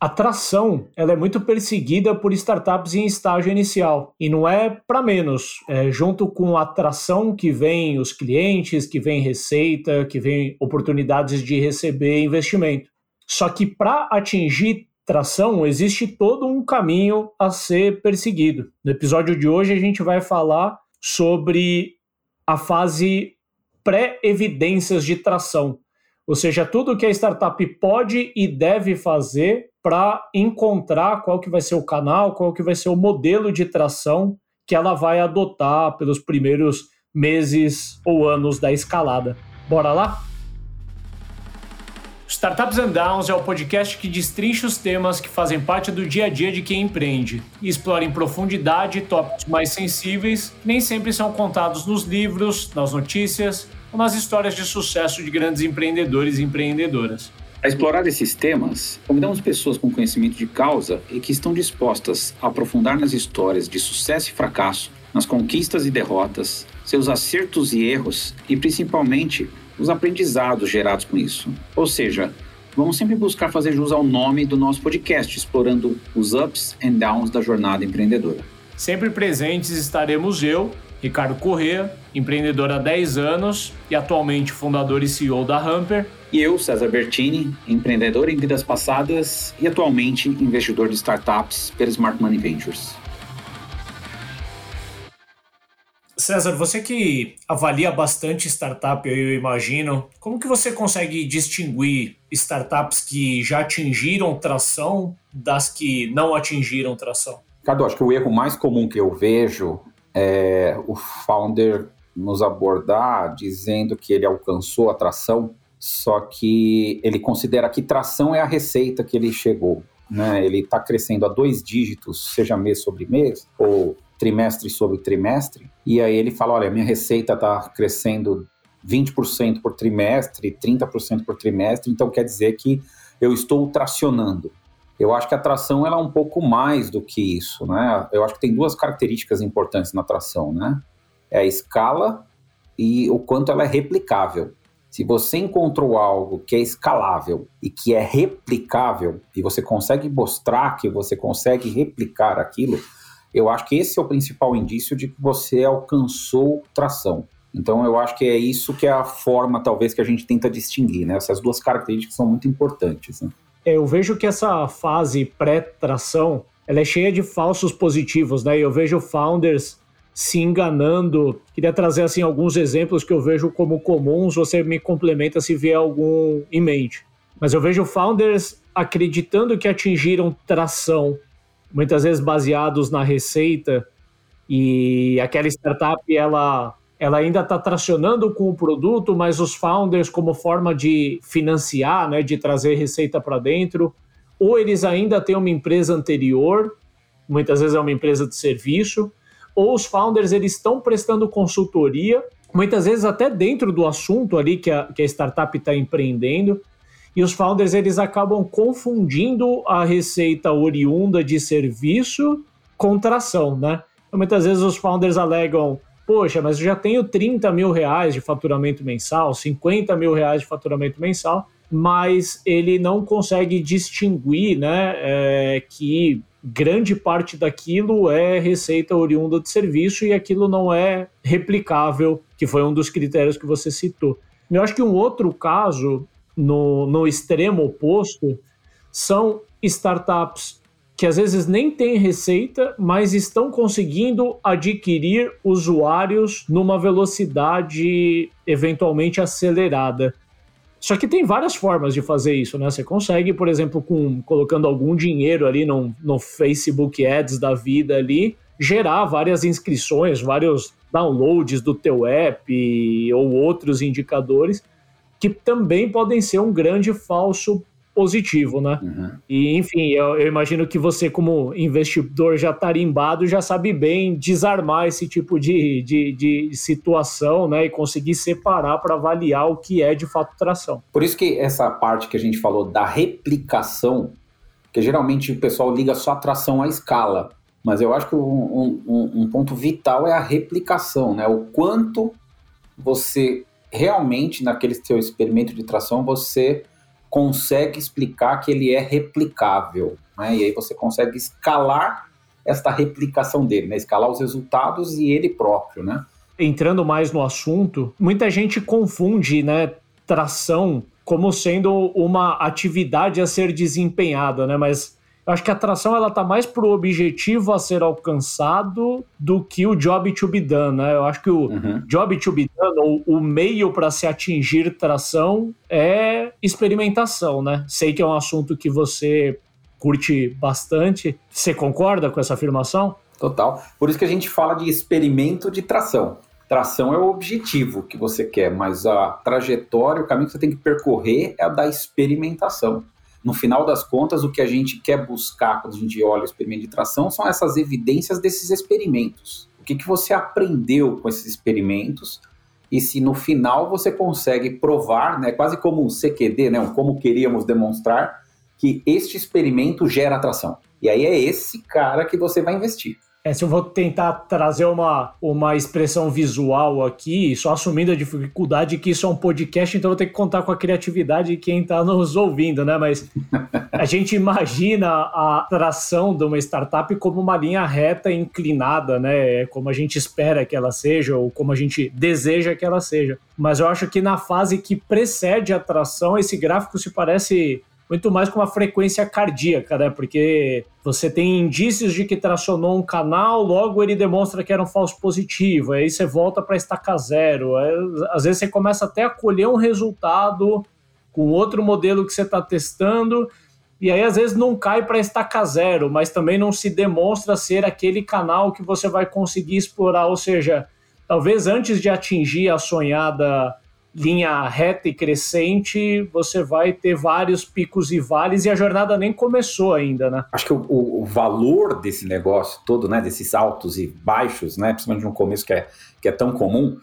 a tração ela é muito perseguida por startups em estágio inicial e não é para menos. É, junto com a atração que vem os clientes, que vem receita, que vem oportunidades de receber investimento. Só que para atingir tração existe todo um caminho a ser perseguido. No episódio de hoje a gente vai falar sobre a fase pré-evidências de tração, ou seja, tudo que a startup pode e deve fazer para encontrar qual que vai ser o canal, qual que vai ser o modelo de tração que ela vai adotar pelos primeiros meses ou anos da escalada. Bora lá? Startups and Downs é o podcast que destrincha os temas que fazem parte do dia a dia de quem empreende e explora em profundidade tópicos mais sensíveis que nem sempre são contados nos livros, nas notícias ou nas histórias de sucesso de grandes empreendedores e empreendedoras. A explorar esses temas, convidamos pessoas com conhecimento de causa e que estão dispostas a aprofundar nas histórias de sucesso e fracasso, nas conquistas e derrotas, seus acertos e erros e principalmente os aprendizados gerados com isso. Ou seja, vamos sempre buscar fazer jus ao nome do nosso podcast, explorando os ups and downs da jornada empreendedora. Sempre presentes estaremos eu, Ricardo Corrêa, empreendedor há 10 anos e atualmente fundador e CEO da Hamper. E eu, César Bertini, empreendedor em vidas passadas e atualmente investidor de startups pela Smart Money Ventures. César, você que avalia bastante startup, eu imagino, como que você consegue distinguir startups que já atingiram tração das que não atingiram tração? Ricardo, acho que o erro mais comum que eu vejo é, o founder nos abordar dizendo que ele alcançou a tração, só que ele considera que tração é a receita que ele chegou. Né? Ele está crescendo a dois dígitos, seja mês sobre mês, ou trimestre sobre trimestre, e aí ele fala: olha, minha receita está crescendo 20% por trimestre, 30% por trimestre, então quer dizer que eu estou tracionando. Eu acho que a tração ela é um pouco mais do que isso, né? Eu acho que tem duas características importantes na tração, né? É a escala e o quanto ela é replicável. Se você encontrou algo que é escalável e que é replicável e você consegue mostrar que você consegue replicar aquilo, eu acho que esse é o principal indício de que você alcançou tração. Então eu acho que é isso que é a forma talvez que a gente tenta distinguir, né? Essas duas características são muito importantes. Né? É, eu vejo que essa fase pré-tração ela é cheia de falsos positivos, né? Eu vejo founders se enganando. Queria trazer assim alguns exemplos que eu vejo como comuns. Você me complementa se vier algum em mente. Mas eu vejo founders acreditando que atingiram tração, muitas vezes baseados na receita e aquela startup ela ela ainda está tracionando com o produto, mas os founders, como forma de financiar, né, de trazer receita para dentro, ou eles ainda têm uma empresa anterior, muitas vezes é uma empresa de serviço, ou os founders eles estão prestando consultoria, muitas vezes até dentro do assunto ali que a, que a startup está empreendendo, e os founders eles acabam confundindo a receita oriunda de serviço com tração, né? Muitas vezes os founders alegam poxa, mas eu já tenho 30 mil reais de faturamento mensal, 50 mil reais de faturamento mensal, mas ele não consegue distinguir né, é, que grande parte daquilo é receita oriunda de serviço e aquilo não é replicável, que foi um dos critérios que você citou. Eu acho que um outro caso, no, no extremo oposto, são startups que às vezes nem têm receita, mas estão conseguindo adquirir usuários numa velocidade eventualmente acelerada. Só que tem várias formas de fazer isso, né? Você consegue, por exemplo, com colocando algum dinheiro ali no, no Facebook Ads da vida ali, gerar várias inscrições, vários downloads do teu app ou outros indicadores que também podem ser um grande falso positivo, né? Uhum. E, enfim, eu, eu, imagino que você, como investidor já tarimbado, já sabe bem desarmar esse tipo de, de, de situação, né? E conseguir separar para avaliar o que é de fato tração. Por isso que essa parte que a gente falou da replicação, que geralmente o pessoal liga só a tração à escala, mas eu acho que um, um, um ponto vital é a replicação, né? O quanto você realmente, naquele seu experimento de tração, você consegue explicar que ele é replicável. Né? E aí você consegue escalar esta replicação dele, né? escalar os resultados e ele próprio. Né? Entrando mais no assunto, muita gente confunde né, tração como sendo uma atividade a ser desempenhada, né? mas acho que a atração ela tá mais pro objetivo a ser alcançado do que o job to be done, né? Eu acho que o uhum. job to be done, ou o meio para se atingir tração, é experimentação, né? Sei que é um assunto que você curte bastante. Você concorda com essa afirmação? Total. Por isso que a gente fala de experimento de tração. Tração é o objetivo que você quer, mas a trajetória, o caminho que você tem que percorrer é a da experimentação no final das contas, o que a gente quer buscar quando a gente olha o experimento de tração são essas evidências desses experimentos. O que, que você aprendeu com esses experimentos e se no final você consegue provar, né, quase como um CQD, né, como queríamos demonstrar, que este experimento gera atração. E aí é esse cara que você vai investir. É, se eu vou tentar trazer uma, uma expressão visual aqui, só assumindo a dificuldade que isso é um podcast, então eu vou ter que contar com a criatividade de quem está nos ouvindo, né? Mas a gente imagina a tração de uma startup como uma linha reta inclinada, né? Como a gente espera que ela seja, ou como a gente deseja que ela seja. Mas eu acho que na fase que precede a tração, esse gráfico se parece muito mais com uma frequência cardíaca, né? Porque você tem indícios de que tracionou um canal, logo ele demonstra que era um falso positivo, aí você volta para estaca zero. Aí, às vezes você começa até a colher um resultado com outro modelo que você está testando, e aí às vezes não cai para estaca zero, mas também não se demonstra ser aquele canal que você vai conseguir explorar. Ou seja, talvez antes de atingir a sonhada linha reta e crescente, você vai ter vários picos e vales e a jornada nem começou ainda, né? Acho que o, o, valor desse negócio todo, né, desses altos e baixos, né, principalmente no começo que é, que é tão comum,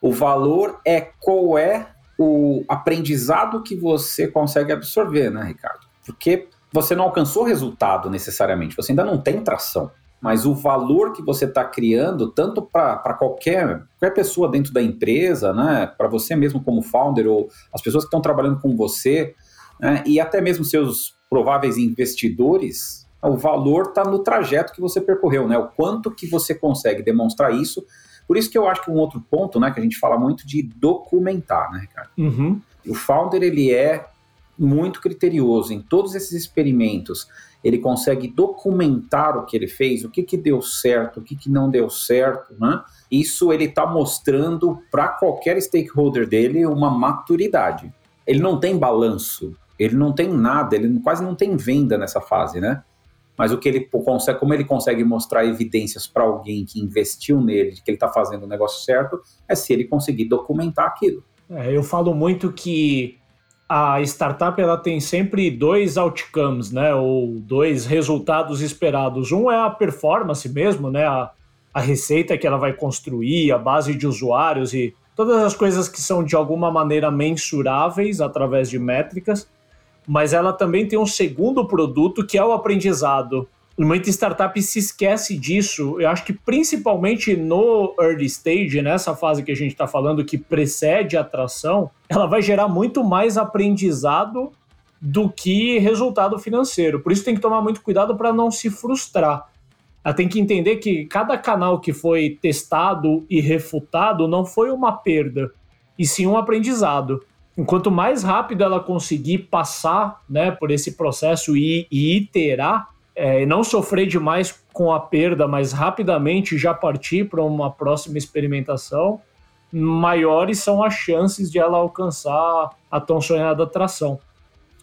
o valor é qual é o aprendizado que você consegue absorver, né, Ricardo? Porque você não alcançou resultado necessariamente, você ainda não tem tração mas o valor que você está criando, tanto para qualquer, qualquer pessoa dentro da empresa, né, para você mesmo como founder, ou as pessoas que estão trabalhando com você, né, e até mesmo seus prováveis investidores, o valor está no trajeto que você percorreu, né, o quanto que você consegue demonstrar isso. Por isso que eu acho que um outro ponto, né, que a gente fala muito de documentar, né, Ricardo? Uhum. O founder, ele é muito criterioso em todos esses experimentos ele consegue documentar o que ele fez, o que, que deu certo, o que, que não deu certo, né? Isso ele está mostrando para qualquer stakeholder dele uma maturidade. Ele não tem balanço, ele não tem nada, ele quase não tem venda nessa fase, né? Mas o que ele consegue, como ele consegue mostrar evidências para alguém que investiu nele, de que ele está fazendo o negócio certo, é se ele conseguir documentar aquilo. É, eu falo muito que a startup ela tem sempre dois outcomes, né, ou dois resultados esperados. Um é a performance mesmo, né, a, a receita que ela vai construir, a base de usuários e todas as coisas que são de alguma maneira mensuráveis através de métricas. Mas ela também tem um segundo produto que é o aprendizado, muita startup se esquece disso. Eu acho que principalmente no early stage, nessa fase que a gente está falando, que precede a atração, ela vai gerar muito mais aprendizado do que resultado financeiro. Por isso tem que tomar muito cuidado para não se frustrar. Ela tem que entender que cada canal que foi testado e refutado não foi uma perda, e sim um aprendizado. Enquanto mais rápido ela conseguir passar né, por esse processo e, e iterar, é, não sofrer demais com a perda, mas rapidamente já partir para uma próxima experimentação, maiores são as chances de ela alcançar a tão sonhada atração.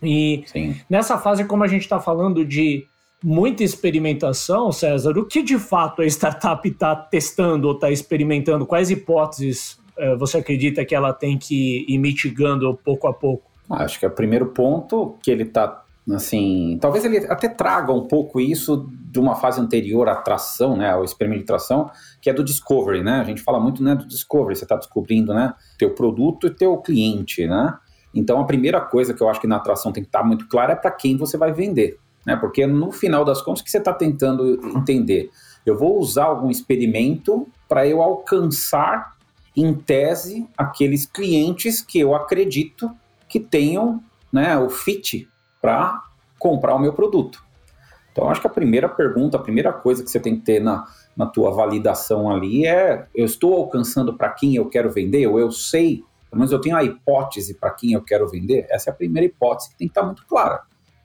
E Sim. nessa fase, como a gente está falando de muita experimentação, César, o que de fato a startup está testando ou está experimentando? Quais hipóteses é, você acredita que ela tem que ir mitigando pouco a pouco? Acho que é o primeiro ponto que ele está Assim, talvez ele até traga um pouco isso de uma fase anterior à tração, né, ao experimento de tração, que é do discovery, né? A gente fala muito, né, do discovery, você está descobrindo, né, teu produto e teu cliente, né? Então a primeira coisa que eu acho que na atração tem que estar tá muito clara é para quem você vai vender, né? Porque no final das contas o que você está tentando entender, eu vou usar algum experimento para eu alcançar em tese aqueles clientes que eu acredito que tenham né, o fit para comprar o meu produto. Então, acho que a primeira pergunta, a primeira coisa que você tem que ter na, na tua validação ali é: eu estou alcançando para quem eu quero vender? Ou eu sei, pelo menos eu tenho a hipótese para quem eu quero vender? Essa é a primeira hipótese que tem que estar muito clara.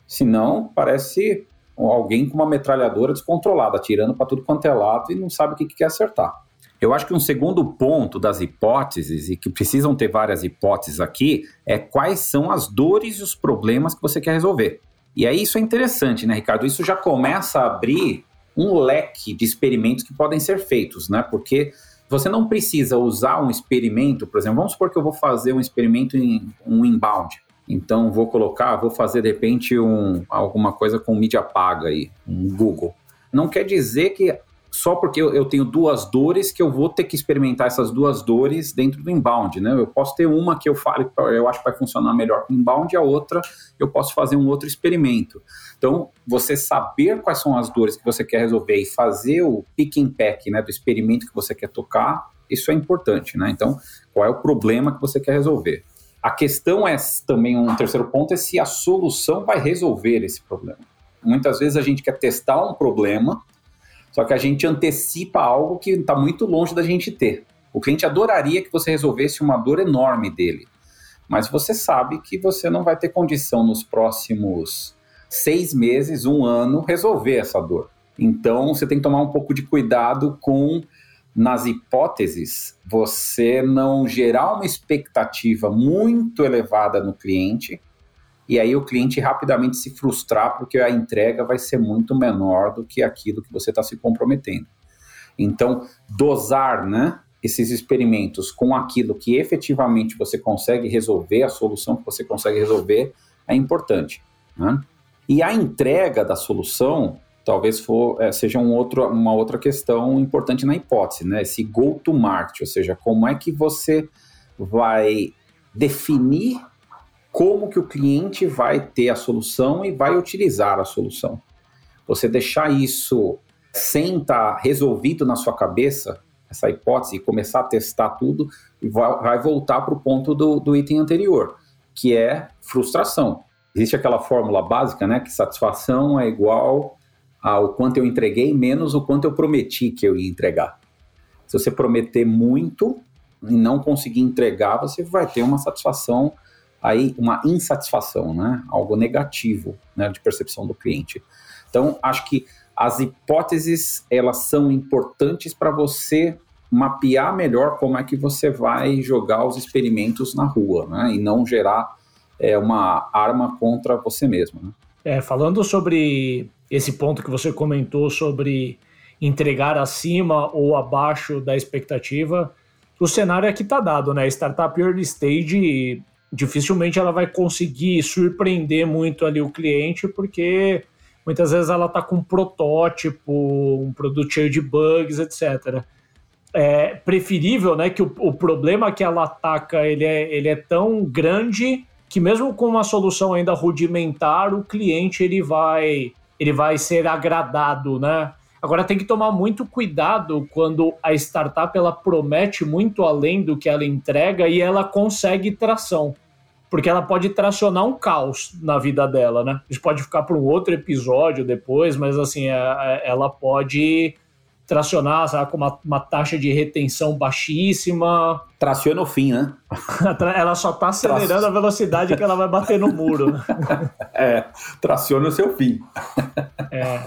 Senão, parece alguém com uma metralhadora descontrolada, atirando para tudo quanto é lado e não sabe o que, que quer acertar. Eu acho que um segundo ponto das hipóteses, e que precisam ter várias hipóteses aqui, é quais são as dores e os problemas que você quer resolver. E aí isso é interessante, né, Ricardo? Isso já começa a abrir um leque de experimentos que podem ser feitos, né? Porque você não precisa usar um experimento, por exemplo, vamos supor que eu vou fazer um experimento em um inbound. Então vou colocar, vou fazer de repente um, alguma coisa com mídia paga aí, um Google. Não quer dizer que só porque eu, eu, tenho duas dores que eu vou ter que experimentar essas duas dores dentro do inbound, né? Eu posso ter uma que eu fale, eu acho que vai funcionar melhor com inbound, e a outra eu posso fazer um outro experimento. Então, você saber quais são as dores que você quer resolver e fazer o pick and pack, né, do experimento que você quer tocar, isso é importante, né? Então, qual é o problema que você quer resolver? A questão é também um terceiro ponto é se a solução vai resolver esse problema. Muitas vezes a gente quer testar um problema só que a gente antecipa algo que está muito longe da gente ter. O cliente adoraria que você resolvesse uma dor enorme dele, mas você sabe que você não vai ter condição nos próximos seis meses, um ano, resolver essa dor. Então você tem que tomar um pouco de cuidado com, nas hipóteses, você não gerar uma expectativa muito elevada no cliente e aí o cliente rapidamente se frustrar porque a entrega vai ser muito menor do que aquilo que você está se comprometendo. Então, dosar né, esses experimentos com aquilo que efetivamente você consegue resolver, a solução que você consegue resolver, é importante. Né? E a entrega da solução talvez for, é, seja um outro, uma outra questão importante na hipótese, né? Esse go to market, ou seja, como é que você vai definir como que o cliente vai ter a solução e vai utilizar a solução. Você deixar isso sem estar tá resolvido na sua cabeça, essa hipótese, e começar a testar tudo, vai, voltar para o ponto do, do item anterior, que é frustração. Existe aquela fórmula básica, né, que satisfação é igual ao quanto eu entreguei menos o quanto eu prometi que eu ia entregar. Se você prometer muito e não conseguir entregar, você vai ter uma satisfação aí uma insatisfação, né? algo negativo né? de percepção do cliente. Então, acho que as hipóteses elas são importantes para você mapear melhor como é que você vai jogar os experimentos na rua, né? E não gerar é, uma arma contra você mesmo. Né? É, falando sobre esse ponto que você comentou sobre entregar acima ou abaixo da expectativa, o cenário aqui está dado, né? Startup early stage dificilmente ela vai conseguir surpreender muito ali o cliente, porque muitas vezes ela está com um protótipo, um produto cheio de bugs, etc. É preferível né, que o, o problema que ela ataca ele é, ele é tão grande que mesmo com uma solução ainda rudimentar, o cliente ele vai, ele vai ser agradado, né? Agora tem que tomar muito cuidado quando a startup ela promete muito além do que ela entrega e ela consegue tração. Porque ela pode tracionar um caos na vida dela, né? Isso pode ficar para um outro episódio depois, mas assim, é, é, ela pode tracionar, sabe, com uma, uma, taxa de retenção baixíssima. Traciona o fim, né? ela só está acelerando a velocidade que ela vai bater no muro. é, traciona o seu fim. é.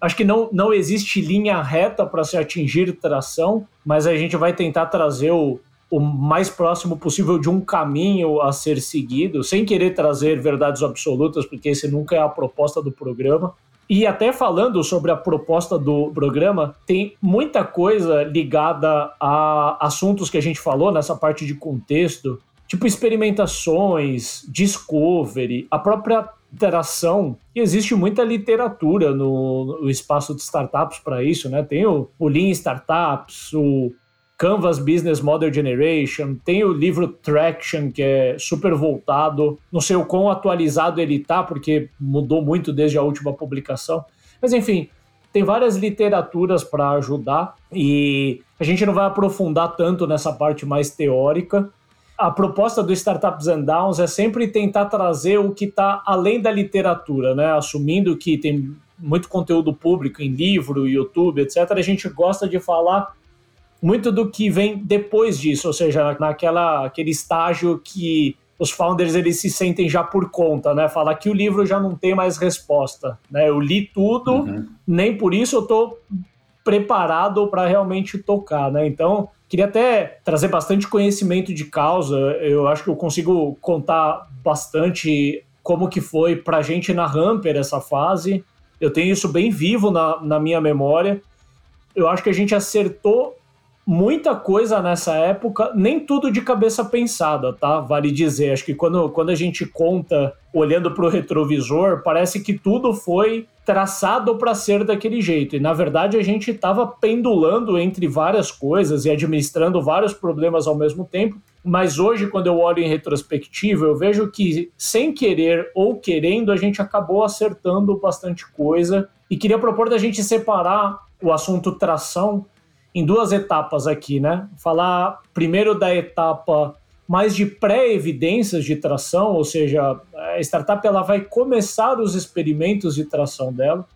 Acho que não, não existe linha reta para se atingir tração, mas a gente vai tentar trazer o, o mais próximo possível de um caminho a ser seguido, sem querer trazer verdades absolutas, porque esse nunca é a proposta do programa. E até falando sobre a proposta do programa, tem muita coisa ligada a assuntos que a gente falou nessa parte de contexto, tipo experimentações, discovery, a própria interação. E existe muita literatura no, no espaço de startups para isso, né? Tem o, o Lean Startups, o Canvas Business Model Generation, tem o livro Traction, que é super voltado, não sei o quão atualizado ele tá, porque mudou muito desde a última publicação. Mas enfim, tem várias literaturas para ajudar e a gente não vai aprofundar tanto nessa parte mais teórica, a proposta do Startups and Downs é sempre tentar trazer o que está além da literatura, né? Assumindo que tem muito conteúdo público em livro, YouTube, etc. A gente gosta de falar muito do que vem depois disso, ou seja, naquela aquele estágio que os founders eles se sentem já por conta, né? Falar que o livro já não tem mais resposta, né? Eu li tudo, uhum. nem por isso eu tô preparado para realmente tocar, né? Então, queria até trazer bastante conhecimento de causa. Eu acho que eu consigo contar bastante como que foi para a gente na Hamper essa fase. Eu tenho isso bem vivo na, na minha memória. Eu acho que a gente acertou muita coisa nessa época, nem tudo de cabeça pensada, tá? Vale dizer. Acho que quando, quando a gente conta olhando para o retrovisor, parece que tudo foi traçado para ser daquele jeito. E na verdade a gente estava pendulando entre várias coisas e administrando vários problemas ao mesmo tempo. Mas hoje, quando eu olho em retrospectiva, eu vejo que, sem querer ou querendo, a gente acabou acertando bastante coisa. E queria propor da gente separar o assunto tração em duas etapas aqui, né? Falar primeiro da etapa mais de pré-evidências de tração, ou seja, a startup ela vai começar os experimentos de tração dela,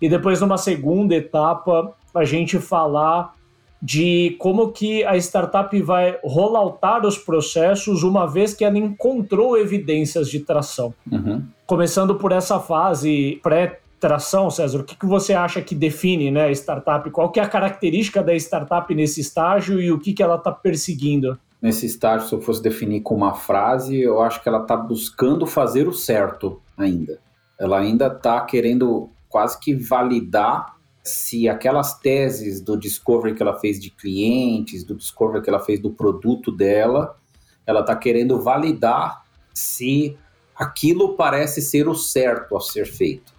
e depois numa segunda etapa a gente falar de como que a startup vai rolloutar os processos uma vez que ela encontrou evidências de tração. Uhum. Começando por essa fase pré tração, César, o que, que você acha que define né, a startup? Qual que é a característica da startup nesse estágio e o que, que ela está perseguindo? Nesse estágio, se eu fosse definir com uma frase, eu acho que ela está buscando fazer o certo ainda. Ela ainda está querendo quase que validar se aquelas teses do discovery que ela fez de clientes, do discovery que ela fez do produto dela, ela está querendo validar se aquilo parece ser o certo a ser feito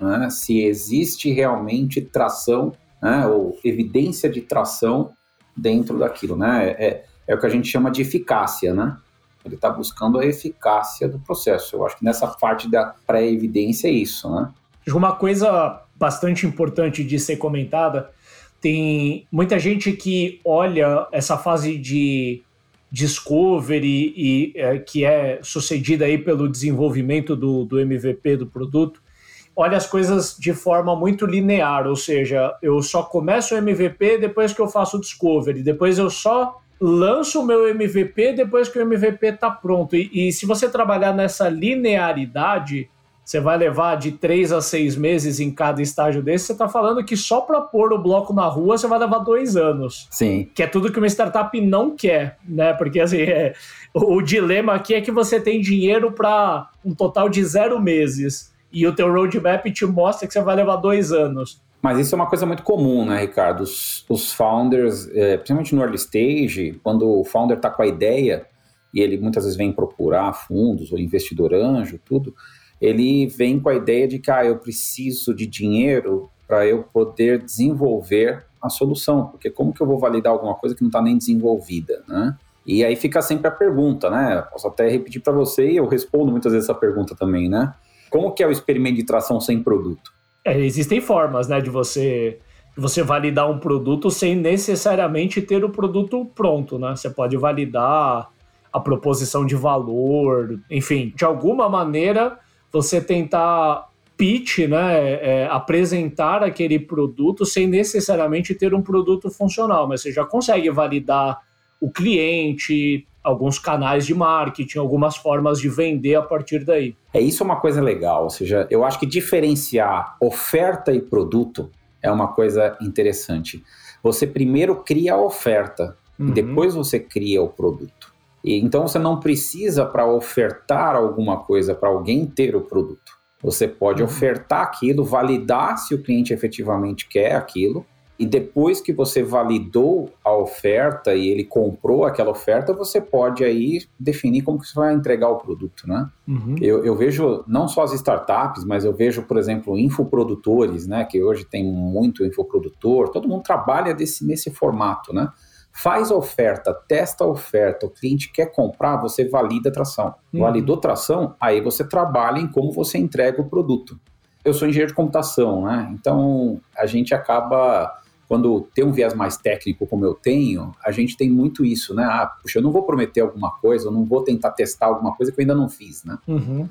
né, se existe realmente tração né, ou evidência de tração dentro daquilo. Né? É, é o que a gente chama de eficácia. Né? Ele está buscando a eficácia do processo. Eu acho que nessa parte da pré-evidência é isso. Né? Uma coisa bastante importante de ser comentada, tem muita gente que olha essa fase de discovery e é, que é sucedida aí pelo desenvolvimento do, do MVP do produto olha as coisas de forma muito linear, ou seja, eu só começo o MVP depois que eu faço o discovery, depois eu só lanço o meu MVP depois que o MVP está pronto. E, e, se você trabalhar nessa linearidade, você vai levar de três a seis meses em cada estágio desse. Você está falando que só para pôr o bloco na rua você vai levar dois anos. Sim. Que é tudo que uma startup não quer, né? Porque assim, é, o, o dilema aqui é que você tem dinheiro para um total de zero meses e o teu roadmap te mostra que você vai levar dois anos. Mas isso é uma coisa muito comum, né, Ricardo? Os, os founders, é, principalmente no early stage, quando o founder está com a ideia e ele muitas vezes vem procurar fundos ou investidor anjo, tudo, ele vem com a ideia de que ah, eu preciso de dinheiro para eu poder desenvolver a solução, porque como que eu vou validar alguma coisa que não está nem desenvolvida, né? E aí fica sempre a pergunta, né? Posso até repetir para você e eu respondo muitas vezes essa pergunta também, né? Como que é o experimento de tração sem produto? É, existem formas, né, de você você validar um produto sem necessariamente ter o produto pronto, né? Você pode validar a proposição de valor, enfim, de alguma maneira você tentar pitch, né, é, apresentar aquele produto sem necessariamente ter um produto funcional, mas você já consegue validar o cliente, alguns canais de marketing, algumas formas de vender a partir daí. É isso é uma coisa legal, ou seja, eu acho que diferenciar oferta e produto é uma coisa interessante. Você primeiro cria a oferta uhum. e depois você cria o produto. E, então você não precisa para ofertar alguma coisa para alguém ter o produto. Você pode uhum. ofertar aquilo, validar se o cliente efetivamente quer aquilo e depois que você validou a oferta e ele comprou aquela oferta, você pode aí definir como que você vai entregar o produto, né? Uhum. Eu, eu, vejo não só as startups, mas eu vejo, por exemplo, infoprodutores, né? Que hoje tem muito infoprodutor, todo mundo trabalha desse, nesse formato, né? Faz a oferta, testa a oferta, o cliente quer comprar, você valida a tração. Uhum. Validou tração, aí você trabalha em como você entrega o produto. Eu sou engenheiro de computação, né? Então a gente acaba quando tem um viés mais técnico como eu tenho, a gente tem muito isso, né? Ah, puxa, eu não vou prometer alguma coisa, eu não vou tentar testar alguma coisa que eu ainda não fiz, né? Uhum.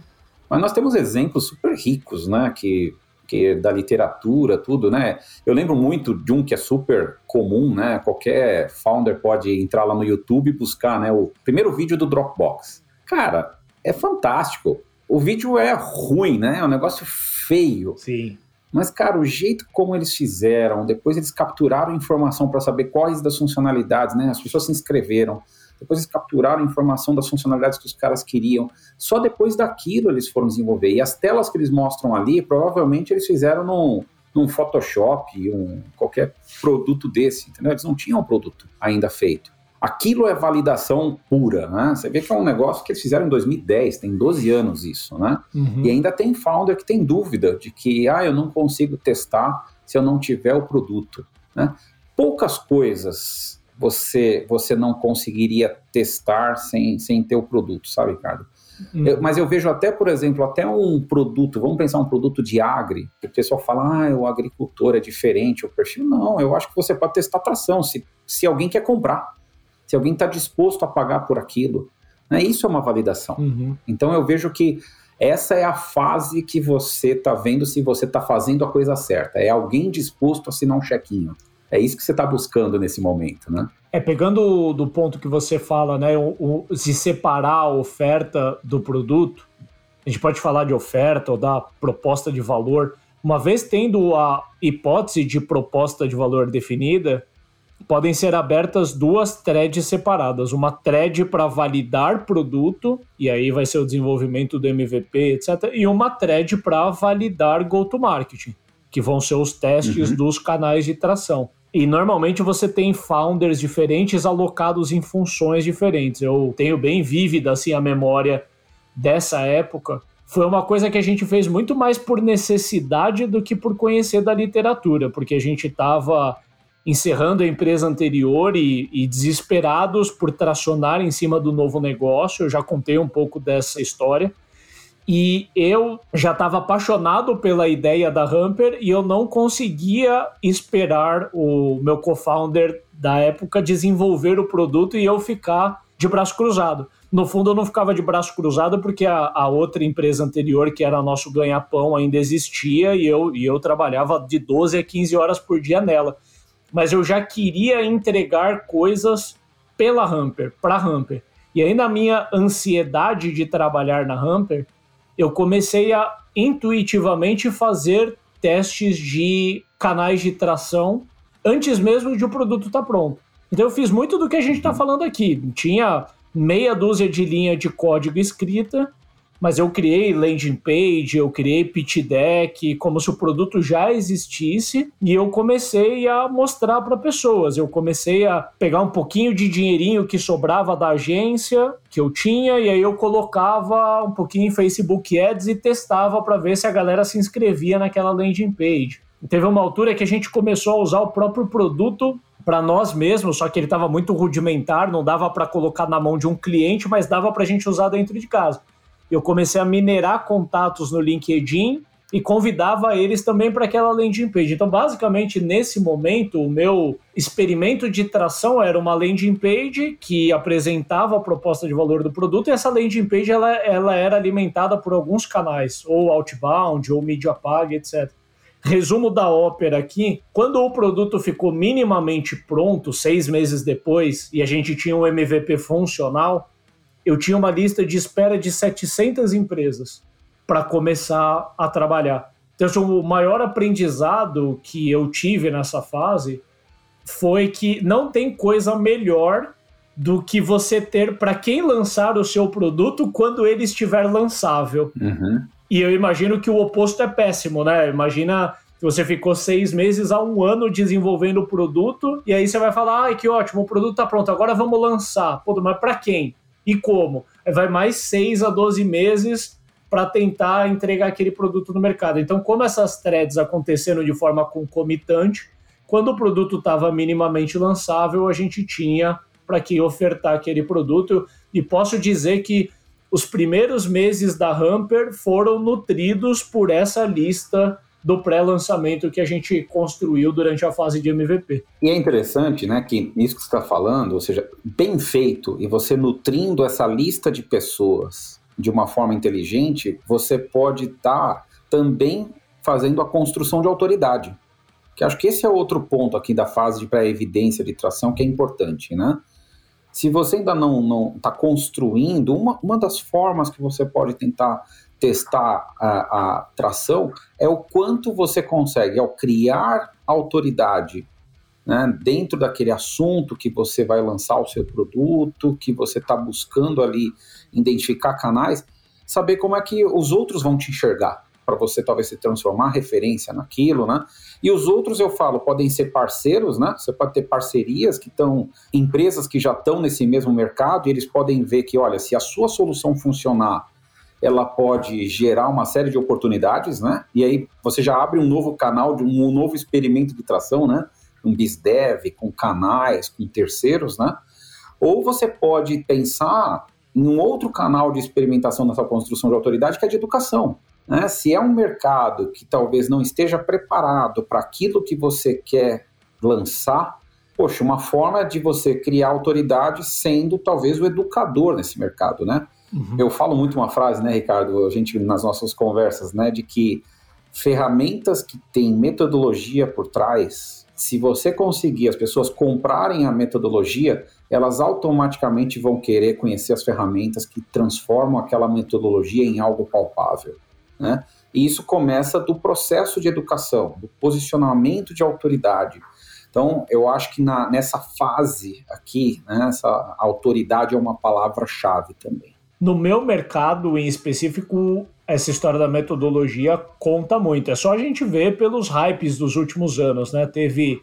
Mas nós temos exemplos super ricos, né? Que, que da literatura, tudo, né? Eu lembro muito de um que é super comum, né? Qualquer founder pode entrar lá no YouTube e buscar, né? O primeiro vídeo do Dropbox. Cara, é fantástico. O vídeo é ruim, né? É um negócio feio. Sim. Mas, cara, o jeito como eles fizeram, depois eles capturaram informação para saber quais das funcionalidades, né? As pessoas se inscreveram, depois eles capturaram informação das funcionalidades que os caras queriam. Só depois daquilo eles foram desenvolver. E as telas que eles mostram ali, provavelmente eles fizeram num, num Photoshop, um, qualquer produto desse, entendeu? Eles não tinham um produto ainda feito. Aquilo é validação pura, né? Você vê que é um negócio que eles fizeram em 2010, tem 12 anos isso, né? Uhum. E ainda tem founder que tem dúvida de que, ah, eu não consigo testar se eu não tiver o produto, né? Poucas coisas você você não conseguiria testar sem, sem ter o produto, sabe, Ricardo? Uhum. Eu, mas eu vejo até, por exemplo, até um produto, vamos pensar um produto de agri, que o pessoal fala, ah, o agricultor é diferente, o perfil. Não, eu acho que você pode testar tração, se, se alguém quer comprar se alguém está disposto a pagar por aquilo. Né? Isso é uma validação. Uhum. Então eu vejo que essa é a fase que você está vendo se você está fazendo a coisa certa. É alguém disposto a assinar um chequinho. É isso que você está buscando nesse momento, né? É, pegando do ponto que você fala, né, o, o, se separar a oferta do produto, a gente pode falar de oferta ou da proposta de valor. Uma vez tendo a hipótese de proposta de valor definida, podem ser abertas duas threads separadas. Uma thread para validar produto, e aí vai ser o desenvolvimento do MVP, etc. E uma thread para validar go-to-marketing, que vão ser os testes uhum. dos canais de tração. E normalmente você tem founders diferentes alocados em funções diferentes. Eu tenho bem vívida assim a memória dessa época. Foi uma coisa que a gente fez muito mais por necessidade do que por conhecer da literatura, porque a gente estava encerrando a empresa anterior e, e, desesperados por tracionar em cima do novo negócio. Eu já contei um pouco dessa história. E eu já estava apaixonado pela ideia da Hamper e eu não conseguia esperar o meu co-founder da época desenvolver o produto e eu ficar de braço cruzado. No fundo, eu não ficava de braço cruzado porque a, a outra empresa anterior, que era nosso ganha-pão, ainda existia e eu, e eu trabalhava de 12 a 15 horas por dia nela mas eu já queria entregar coisas pela Hamper, para Hamper. E aí, na minha ansiedade de trabalhar na Hamper, eu comecei a intuitivamente fazer testes de canais de tração antes mesmo de o produto estar tá pronto. Então, eu fiz muito do que a gente está falando aqui. Tinha meia dúzia de linha de código escrita mas eu criei landing page, eu criei pitch deck, como se o produto já existisse, e eu comecei a mostrar para pessoas. Eu comecei a pegar um pouquinho de dinheirinho que sobrava da agência que eu tinha, e aí eu colocava um pouquinho em Facebook Ads e testava para ver se a galera se inscrevia naquela landing page. Teve uma altura que a gente começou a usar o próprio produto para nós mesmos, só que ele estava muito rudimentar, não dava para colocar na mão de um cliente, mas dava para a gente usar dentro de casa eu comecei a minerar contatos no LinkedIn e convidava eles também para aquela landing page. Então, basicamente, nesse momento, o meu experimento de tração era uma landing page que apresentava a proposta de valor do produto e essa landing page ela, ela era alimentada por alguns canais, ou outbound, ou mídia paga, etc. Resumo da ópera aqui: quando o produto ficou minimamente pronto, seis meses depois, e a gente tinha um MVP funcional, eu tinha uma lista de espera de 700 empresas para começar a trabalhar. Então, assim, o maior aprendizado que eu tive nessa fase foi que não tem coisa melhor do que você ter para quem lançar o seu produto quando ele estiver lançável. Uhum. E eu imagino que o oposto é péssimo, né? Imagina que você ficou seis meses a um ano desenvolvendo o produto e aí você vai falar, ai, que ótimo, o produto está pronto, agora vamos lançar. Pô, mas para quem? E como? Vai mais 6 a 12 meses para tentar entregar aquele produto no mercado. Então, como essas threads aconteceram de forma concomitante, quando o produto estava minimamente lançável, a gente tinha para que ofertar aquele produto. E posso dizer que os primeiros meses da Hamper foram nutridos por essa lista do pré-lançamento que a gente construiu durante a fase de MVP. E é interessante, né, que isso que você está falando, ou seja, bem feito, e você nutrindo essa lista de pessoas de uma forma inteligente, você pode estar tá também fazendo a construção de autoridade. Que acho que esse é outro ponto aqui da fase de pré-evidência de tração que é importante, né? Se você ainda não está construindo, uma, uma das formas que você pode tentar testar a, a tração é o quanto você consegue, ao criar autoridade né, dentro daquele assunto que você vai lançar o seu produto, que você está buscando ali identificar canais, saber como é que os outros vão te enxergar para você talvez se transformar referência naquilo, né? E os outros eu falo podem ser parceiros, né? Você pode ter parcerias que estão empresas que já estão nesse mesmo mercado e eles podem ver que, olha, se a sua solução funcionar ela pode gerar uma série de oportunidades, né? E aí você já abre um novo canal, de um novo experimento de tração, né? Um BizDev, com canais, com terceiros, né? Ou você pode pensar em um outro canal de experimentação nessa construção de autoridade, que é de educação. Né? Se é um mercado que talvez não esteja preparado para aquilo que você quer lançar, poxa, uma forma de você criar autoridade sendo talvez o educador nesse mercado, né? Uhum. Eu falo muito uma frase, né, Ricardo, a gente nas nossas conversas, né, de que ferramentas que têm metodologia por trás, se você conseguir as pessoas comprarem a metodologia, elas automaticamente vão querer conhecer as ferramentas que transformam aquela metodologia em algo palpável, né? E isso começa do processo de educação, do posicionamento de autoridade. Então, eu acho que na, nessa fase aqui, né, essa autoridade é uma palavra-chave também. No meu mercado em específico, essa história da metodologia conta muito. É só a gente ver pelos hypes dos últimos anos, né? Teve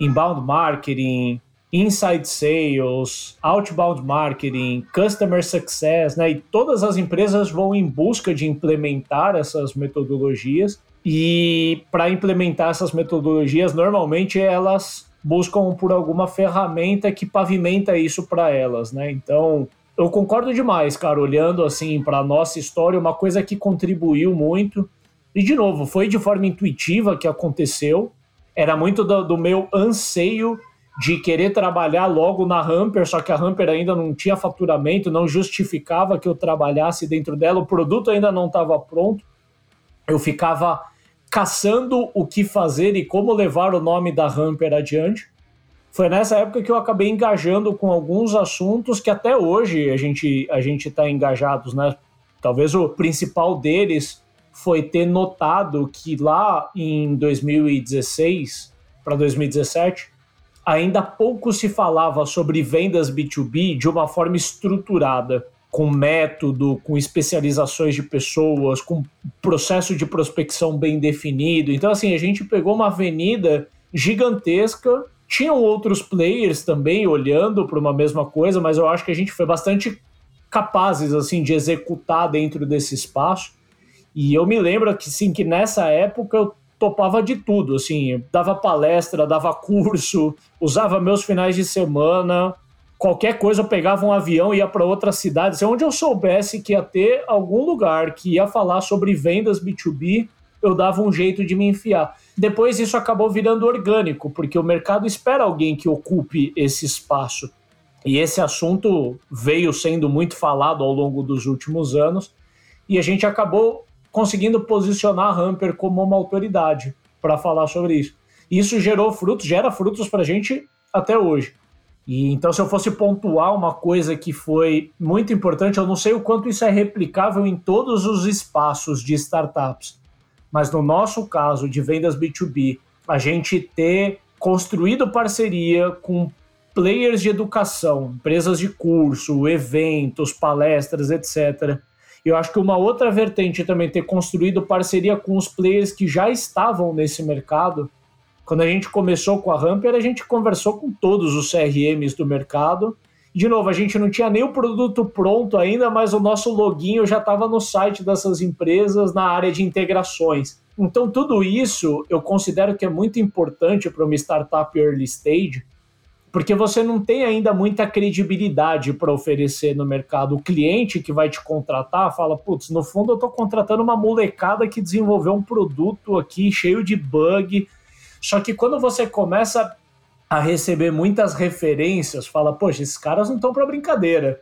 inbound marketing, inside sales, outbound marketing, customer success, né? E todas as empresas vão em busca de implementar essas metodologias. E para implementar essas metodologias, normalmente elas buscam por alguma ferramenta que pavimenta isso para elas, né? Então, eu concordo demais, cara, olhando assim para nossa história, uma coisa que contribuiu muito. E de novo, foi de forma intuitiva que aconteceu. Era muito do, do meu anseio de querer trabalhar logo na Hamper, só que a Hamper ainda não tinha faturamento, não justificava que eu trabalhasse dentro dela, o produto ainda não estava pronto. Eu ficava caçando o que fazer e como levar o nome da Hamper adiante. Foi nessa época que eu acabei engajando com alguns assuntos que até hoje a gente a gente está engajados, né? Talvez o principal deles foi ter notado que lá em 2016 para 2017 ainda pouco se falava sobre vendas B2B de uma forma estruturada, com método, com especializações de pessoas, com processo de prospecção bem definido. Então, assim, a gente pegou uma avenida gigantesca tinham outros players também olhando para uma mesma coisa, mas eu acho que a gente foi bastante capazes assim de executar dentro desse espaço. E eu me lembro que sim, que nessa época eu topava de tudo, assim, dava palestra, dava curso, usava meus finais de semana, qualquer coisa eu pegava um avião e ia para outra cidade, assim, onde eu soubesse que ia ter algum lugar que ia falar sobre vendas B2B, eu dava um jeito de me enfiar. Depois isso acabou virando orgânico, porque o mercado espera alguém que ocupe esse espaço. E esse assunto veio sendo muito falado ao longo dos últimos anos, e a gente acabou conseguindo posicionar a Hamper como uma autoridade para falar sobre isso. Isso gerou frutos, gera frutos para a gente até hoje. E então, se eu fosse pontuar uma coisa que foi muito importante, eu não sei o quanto isso é replicável em todos os espaços de startups, mas no nosso caso de vendas B2B, a gente ter construído parceria com players de educação, empresas de curso, eventos, palestras, etc. Eu acho que uma outra vertente também ter construído parceria com os players que já estavam nesse mercado. Quando a gente começou com a Hamper, a gente conversou com todos os CRMs do mercado de novo, a gente não tinha nem o produto pronto ainda, mas o nosso login já estava no site dessas empresas na área de integrações. Então, tudo isso eu considero que é muito importante para uma startup early stage, porque você não tem ainda muita credibilidade para oferecer no mercado. O cliente que vai te contratar fala: putz, no fundo eu estou contratando uma molecada que desenvolveu um produto aqui cheio de bug. Só que quando você começa a receber muitas referências, fala: poxa, esses caras não estão para brincadeira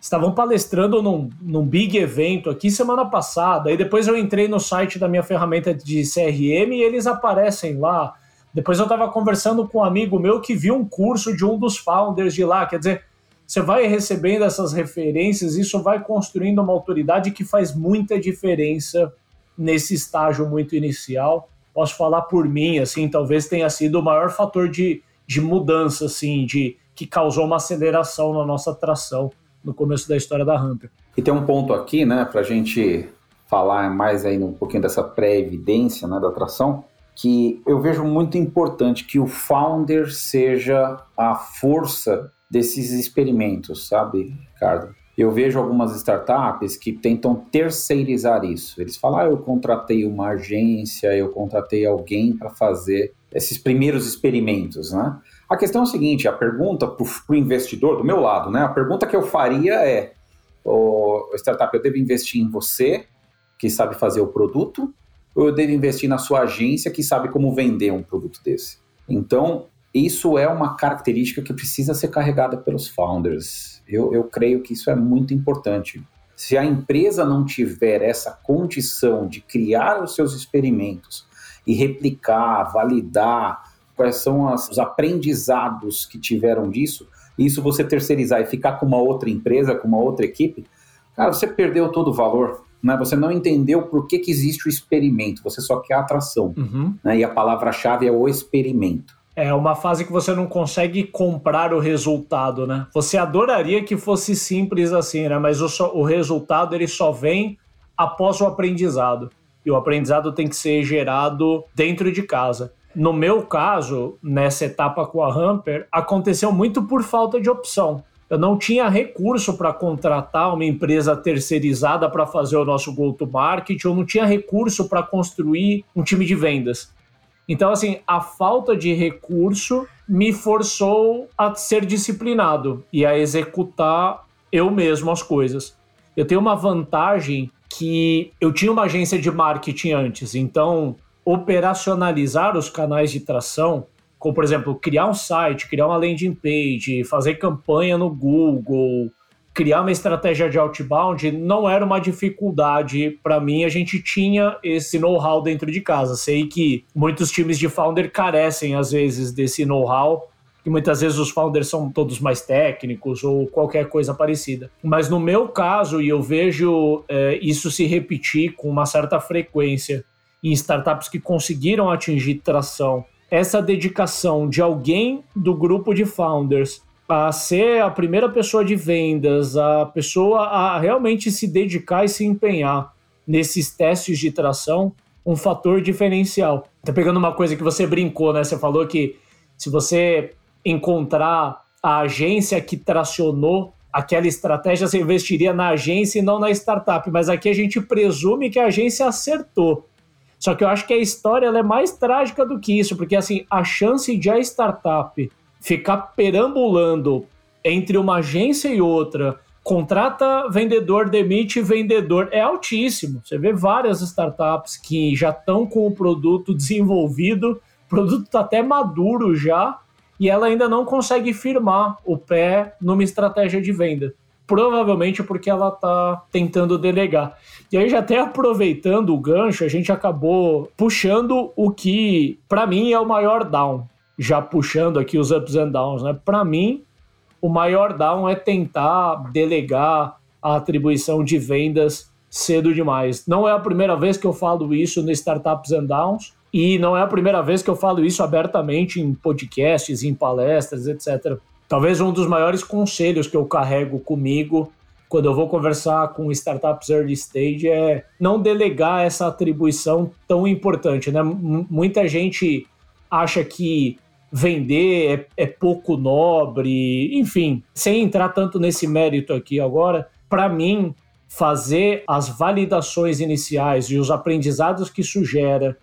estavam palestrando num, num big evento aqui semana passada. E depois eu entrei no site da minha ferramenta de CRM e eles aparecem lá. Depois eu estava conversando com um amigo meu que viu um curso de um dos founders de lá. Quer dizer, você vai recebendo essas referências, isso vai construindo uma autoridade que faz muita diferença nesse estágio muito inicial. Posso falar por mim, assim, talvez tenha sido o maior fator de, de mudança, assim, de que causou uma aceleração na nossa atração no começo da história da Hunter. E tem um ponto aqui, né, para a gente falar mais aí um pouquinho dessa pré-evidência né, da atração, que eu vejo muito importante que o founder seja a força desses experimentos, sabe, Ricardo? Eu vejo algumas startups que tentam terceirizar isso. Eles falam, ah, eu contratei uma agência, eu contratei alguém para fazer esses primeiros experimentos, né? A questão é a seguinte: a pergunta para o investidor, do meu lado, né? A pergunta que eu faria é: o startup, eu devo investir em você, que sabe fazer o produto, ou eu devo investir na sua agência, que sabe como vender um produto desse? Então, isso é uma característica que precisa ser carregada pelos founders. Eu, eu creio que isso é muito importante. Se a empresa não tiver essa condição de criar os seus experimentos e replicar, validar, quais são as, os aprendizados que tiveram disso, e isso você terceirizar e ficar com uma outra empresa, com uma outra equipe, cara, você perdeu todo o valor. Né? Você não entendeu por que, que existe o experimento, você só quer a atração. Uhum. Né? E a palavra-chave é o experimento. É uma fase que você não consegue comprar o resultado, né? Você adoraria que fosse simples assim, né? Mas o, o resultado ele só vem após o aprendizado. E o aprendizado tem que ser gerado dentro de casa. No meu caso, nessa etapa com a Hamper, aconteceu muito por falta de opção. Eu não tinha recurso para contratar uma empresa terceirizada para fazer o nosso go-to-market, eu não tinha recurso para construir um time de vendas. Então, assim, a falta de recurso me forçou a ser disciplinado e a executar eu mesmo as coisas. Eu tenho uma vantagem que eu tinha uma agência de marketing antes, então operacionalizar os canais de tração, como por exemplo, criar um site, criar uma landing page, fazer campanha no Google, criar uma estratégia de outbound, não era uma dificuldade para mim. A gente tinha esse know-how dentro de casa. Sei que muitos times de founder carecem às vezes desse know-how e muitas vezes os founders são todos mais técnicos ou qualquer coisa parecida. Mas no meu caso, e eu vejo é, isso se repetir com uma certa frequência em startups que conseguiram atingir tração, essa dedicação de alguém do grupo de founders a ser a primeira pessoa de vendas, a pessoa a realmente se dedicar e se empenhar nesses testes de tração, um fator diferencial. Tá pegando uma coisa que você brincou, né? Você falou que se você encontrar a agência que tracionou aquela estratégia, você investiria na agência e não na startup. Mas aqui a gente presume que a agência acertou. Só que eu acho que a história é mais trágica do que isso, porque assim, a chance de a startup ficar perambulando entre uma agência e outra, contrata vendedor, demite vendedor, é altíssimo. Você vê várias startups que já estão com o produto desenvolvido, o produto está até maduro já, e ela ainda não consegue firmar o pé numa estratégia de venda. Provavelmente porque ela está tentando delegar. E aí, já até aproveitando o gancho, a gente acabou puxando o que, para mim, é o maior down. Já puxando aqui os ups and downs, né? Para mim, o maior down é tentar delegar a atribuição de vendas cedo demais. Não é a primeira vez que eu falo isso no Startups and Downs e não é a primeira vez que eu falo isso abertamente em podcasts, em palestras, etc. Talvez um dos maiores conselhos que eu carrego comigo quando eu vou conversar com startups early stage é não delegar essa atribuição tão importante, né? M muita gente acha que vender é, é, pouco nobre, enfim, sem entrar tanto nesse mérito aqui agora, para mim fazer as validações iniciais e os aprendizados que isso gera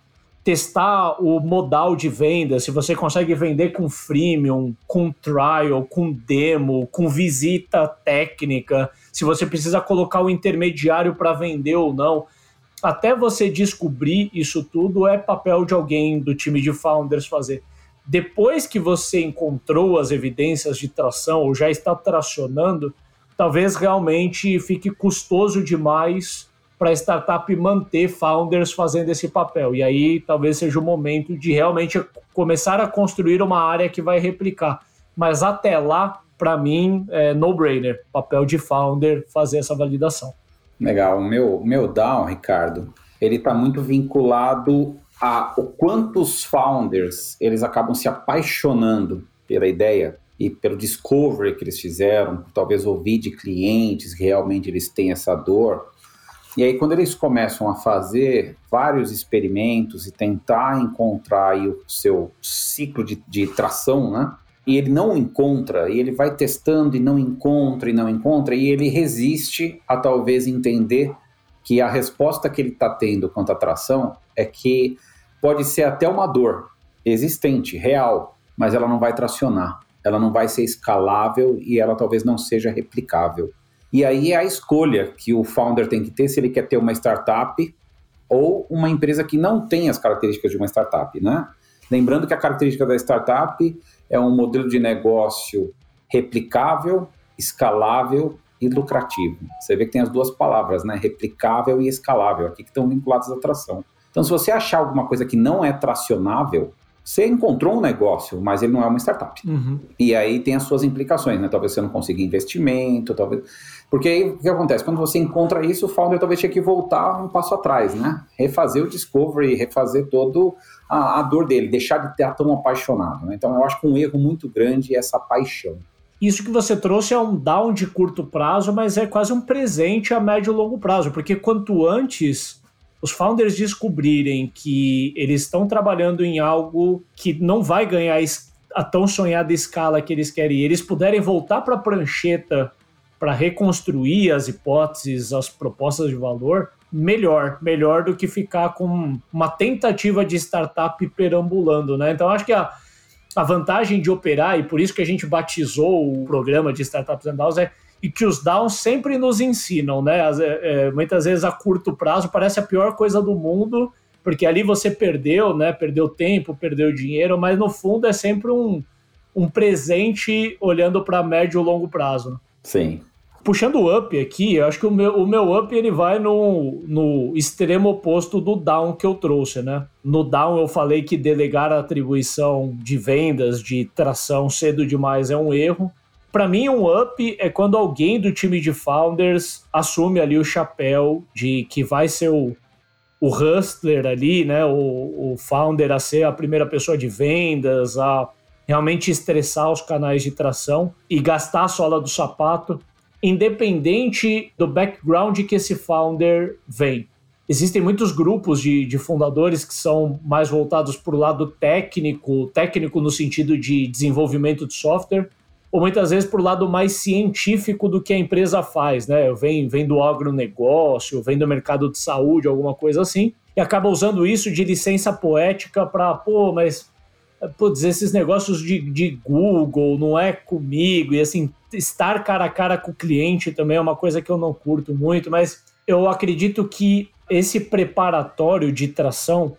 testar o modal de venda, se você consegue vender com freemium, com trial, com demo, com visita técnica, se você precisa colocar o intermediário para vender ou não. Até você descobrir isso tudo é papel de alguém do time de founders fazer. Depois que você encontrou as evidências de tração ou já está tracionando, talvez realmente fique custoso demais para a startup manter founders fazendo esse papel. E aí talvez seja o momento de realmente começar a construir uma área que vai replicar. Mas até lá, para mim, é no-brainer. Papel de founder fazer essa validação. Legal. O meu, meu down, Ricardo, ele está muito vinculado a o quantos founders eles acabam se apaixonando pela ideia e pelo discovery que eles fizeram, talvez ouvir de clientes realmente eles têm essa dor e aí, quando eles começam a fazer vários experimentos e tentar encontrar o seu ciclo de, de tração, né? E ele não encontra, e ele vai testando e não encontra e não encontra, e ele resiste a talvez entender que a resposta que ele está tendo quanto à tração é que pode ser até uma dor existente, real, mas ela não vai tracionar, ela não vai ser escalável e ela talvez não seja replicável. E aí é a escolha que o founder tem que ter se ele quer ter uma startup ou uma empresa que não tem as características de uma startup, né? Lembrando que a característica da startup é um modelo de negócio replicável, escalável e lucrativo. Você vê que tem as duas palavras, né? Replicável e escalável, aqui que estão vinculadas à tração. Então, se você achar alguma coisa que não é tracionável, você encontrou um negócio, mas ele não é uma startup. Uhum. E aí tem as suas implicações, né? Talvez você não consiga investimento, talvez. Porque aí o que acontece? Quando você encontra isso, o founder talvez tinha que voltar um passo atrás, né? Refazer o discovery, refazer todo a, a dor dele, deixar de estar tão apaixonado. Né? Então eu acho que um erro muito grande é essa paixão. Isso que você trouxe é um down de curto prazo, mas é quase um presente a médio e longo prazo, porque quanto antes os founders descobrirem que eles estão trabalhando em algo que não vai ganhar a tão sonhada escala que eles querem, eles puderem voltar para a prancheta para reconstruir as hipóteses, as propostas de valor, melhor, melhor do que ficar com uma tentativa de startup perambulando, né? Então acho que a, a vantagem de operar, e por isso que a gente batizou o programa de Startups and Downs, é e que os downs sempre nos ensinam, né? É, é, muitas vezes a curto prazo parece a pior coisa do mundo, porque ali você perdeu, né? Perdeu tempo, perdeu dinheiro, mas no fundo é sempre um, um presente olhando para médio e longo prazo. Sim. Puxando o up aqui, eu acho que o meu, o meu up ele vai no, no extremo oposto do down que eu trouxe, né? No down eu falei que delegar a atribuição de vendas, de tração cedo demais é um erro. Para mim, um up é quando alguém do time de founders assume ali o chapéu de que vai ser o, o hustler ali, né? O, o founder a ser a primeira pessoa de vendas, a realmente estressar os canais de tração e gastar a sola do sapato, independente do background que esse founder vem. Existem muitos grupos de, de fundadores que são mais voltados para o lado técnico, técnico no sentido de desenvolvimento de software, ou muitas vezes por lado mais científico do que a empresa faz, né? Vem, vem do agronegócio, vem do mercado de saúde, alguma coisa assim, e acaba usando isso de licença poética para, pô, mas putz, esses negócios de, de Google não é comigo, e assim, estar cara a cara com o cliente também é uma coisa que eu não curto muito, mas eu acredito que esse preparatório de tração,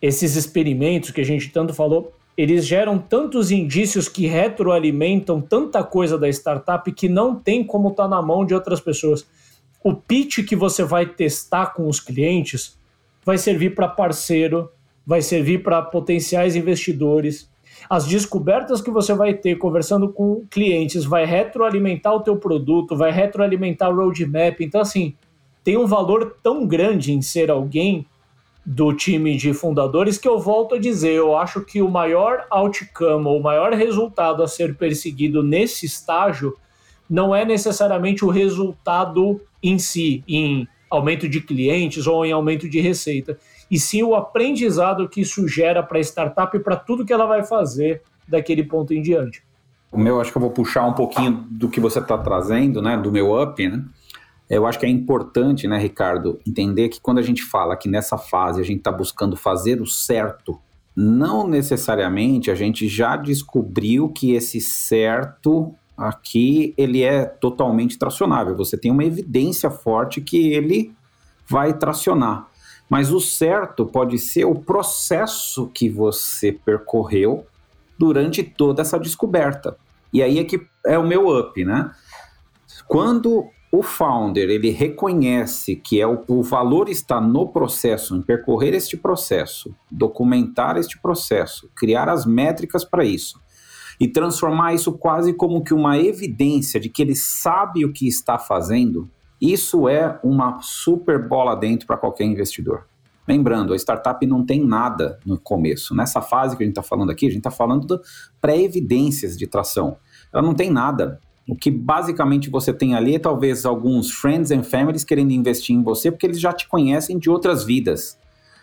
esses experimentos que a gente tanto falou, eles geram tantos indícios que retroalimentam tanta coisa da startup que não tem como estar tá na mão de outras pessoas. O pitch que você vai testar com os clientes vai servir para parceiro, vai servir para potenciais investidores. As descobertas que você vai ter conversando com clientes vai retroalimentar o teu produto, vai retroalimentar o roadmap. Então, assim, tem um valor tão grande em ser alguém do time de fundadores que eu volto a dizer, eu acho que o maior outcome, o maior resultado a ser perseguido nesse estágio não é necessariamente o resultado em si, em aumento de clientes ou em aumento de receita, e sim o aprendizado que isso gera para a startup e para tudo que ela vai fazer daquele ponto em diante. O meu, acho que eu vou puxar um pouquinho do que você está trazendo, né, do meu up, né? Eu acho que é importante, né, Ricardo, entender que quando a gente fala que nessa fase a gente está buscando fazer o certo, não necessariamente a gente já descobriu que esse certo aqui ele é totalmente tracionável. Você tem uma evidência forte que ele vai tracionar. Mas o certo pode ser o processo que você percorreu durante toda essa descoberta. E aí é que é o meu up, né? Quando o founder ele reconhece que é o, o, valor está no processo, em percorrer este processo, documentar este processo, criar as métricas para isso e transformar isso quase como que uma evidência de que ele sabe o que está fazendo, isso é uma super bola dentro para qualquer investidor. Lembrando, a startup não tem nada no começo. Nessa fase que a gente está falando aqui, a gente está falando de pré-evidências de tração. Ela não tem nada. O que basicamente você tem ali é talvez alguns friends and families querendo investir em você porque eles já te conhecem de outras vidas.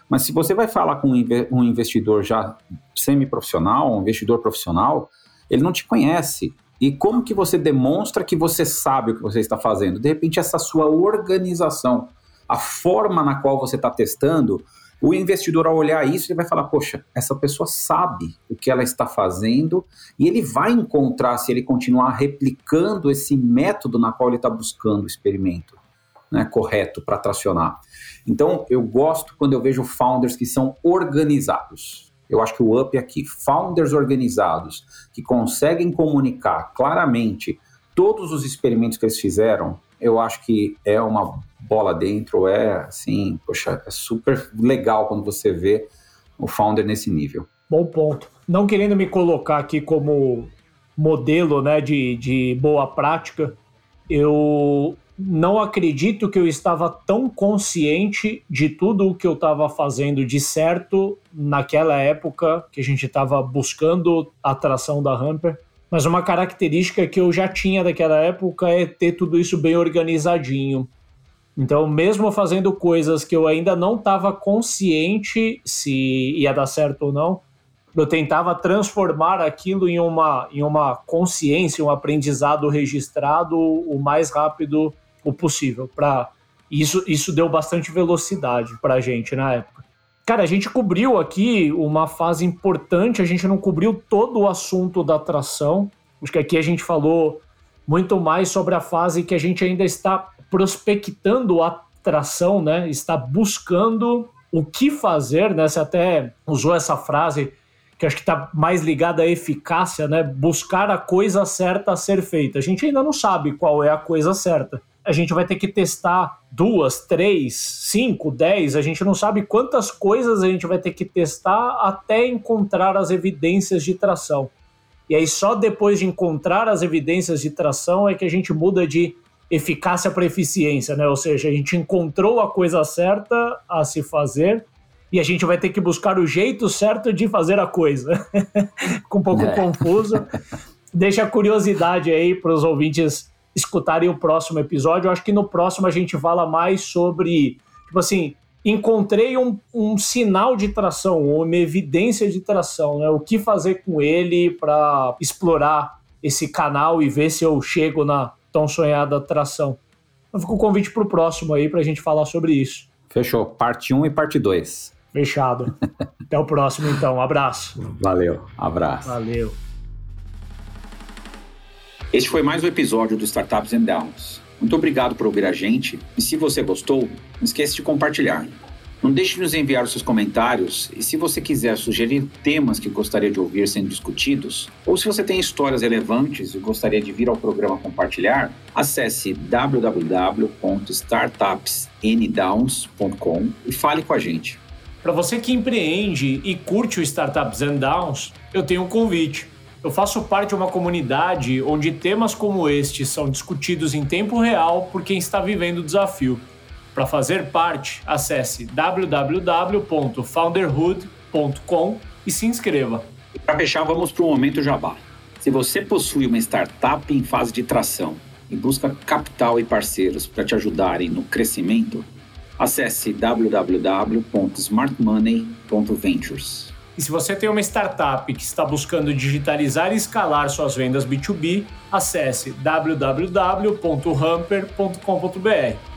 Mas se você vai falar com um investidor já semi-profissional, um investidor profissional, ele não te conhece. E como que você demonstra que você sabe o que você está fazendo? De repente, essa sua organização, a forma na qual você está testando, o investidor, ao olhar isso, ele vai falar: Poxa, essa pessoa sabe o que ela está fazendo, e ele vai encontrar, se ele continuar replicando esse método na qual ele está buscando o experimento né, correto para tracionar. Então, eu gosto quando eu vejo founders que são organizados. Eu acho que o up aqui, founders organizados, que conseguem comunicar claramente todos os experimentos que eles fizeram, eu acho que é uma bola dentro, é assim, poxa, é super legal quando você vê o founder nesse nível. Bom ponto. Não querendo me colocar aqui como modelo né, de, de boa prática, eu não acredito que eu estava tão consciente de tudo o que eu estava fazendo de certo naquela época que a gente estava buscando a atração da Hamper. Mas uma característica que eu já tinha daquela época é ter tudo isso bem organizadinho. Então, mesmo fazendo coisas que eu ainda não estava consciente se ia dar certo ou não, eu tentava transformar aquilo em uma, em uma consciência, um aprendizado registrado o mais rápido o possível. Pra... Isso, isso deu bastante velocidade para a gente na época. Cara, a gente cobriu aqui uma fase importante, a gente não cobriu todo o assunto da atração. Acho que aqui a gente falou muito mais sobre a fase que a gente ainda está prospectando atração, né? Está buscando o que fazer, né? Você até usou essa frase que acho que está mais ligada à eficácia, né? Buscar a coisa certa a ser feita. A gente ainda não sabe qual é a coisa certa. A gente vai ter que testar duas, três, cinco, dez. A gente não sabe quantas coisas a gente vai ter que testar até encontrar as evidências de tração. E aí, só depois de encontrar as evidências de tração é que a gente muda de eficácia para eficiência, né? Ou seja, a gente encontrou a coisa certa a se fazer e a gente vai ter que buscar o jeito certo de fazer a coisa. Com um pouco é. confuso. Deixa a curiosidade aí para os ouvintes escutarem o próximo episódio. Eu acho que no próximo a gente fala mais sobre, tipo assim, encontrei um, um sinal de tração, uma evidência de tração, né? O que fazer com ele para explorar esse canal e ver se eu chego na tão sonhada atração. Então fica o convite para o próximo aí para a gente falar sobre isso. Fechou. Parte 1 e parte 2. Fechado. Até o próximo, então. Um abraço. Valeu. Abraço. Valeu. Este foi mais um episódio do Startups and Downs. Muito obrigado por ouvir a gente e se você gostou, não esqueça de compartilhar. Não deixe de nos enviar os seus comentários e se você quiser sugerir temas que gostaria de ouvir sendo discutidos, ou se você tem histórias relevantes e gostaria de vir ao programa compartilhar, acesse www.startupsndowns.com e fale com a gente. Para você que empreende e curte o Startups and Downs, eu tenho um convite. Eu faço parte de uma comunidade onde temas como este são discutidos em tempo real por quem está vivendo o desafio. Para fazer parte, acesse www.founderhood.com e se inscreva. Para fechar, vamos para o momento jabá. Se você possui uma startup em fase de tração e busca capital e parceiros para te ajudarem no crescimento, acesse www.smartmoney.ventures. E se você tem uma startup que está buscando digitalizar e escalar suas vendas B2B, acesse www.hamper.com.br.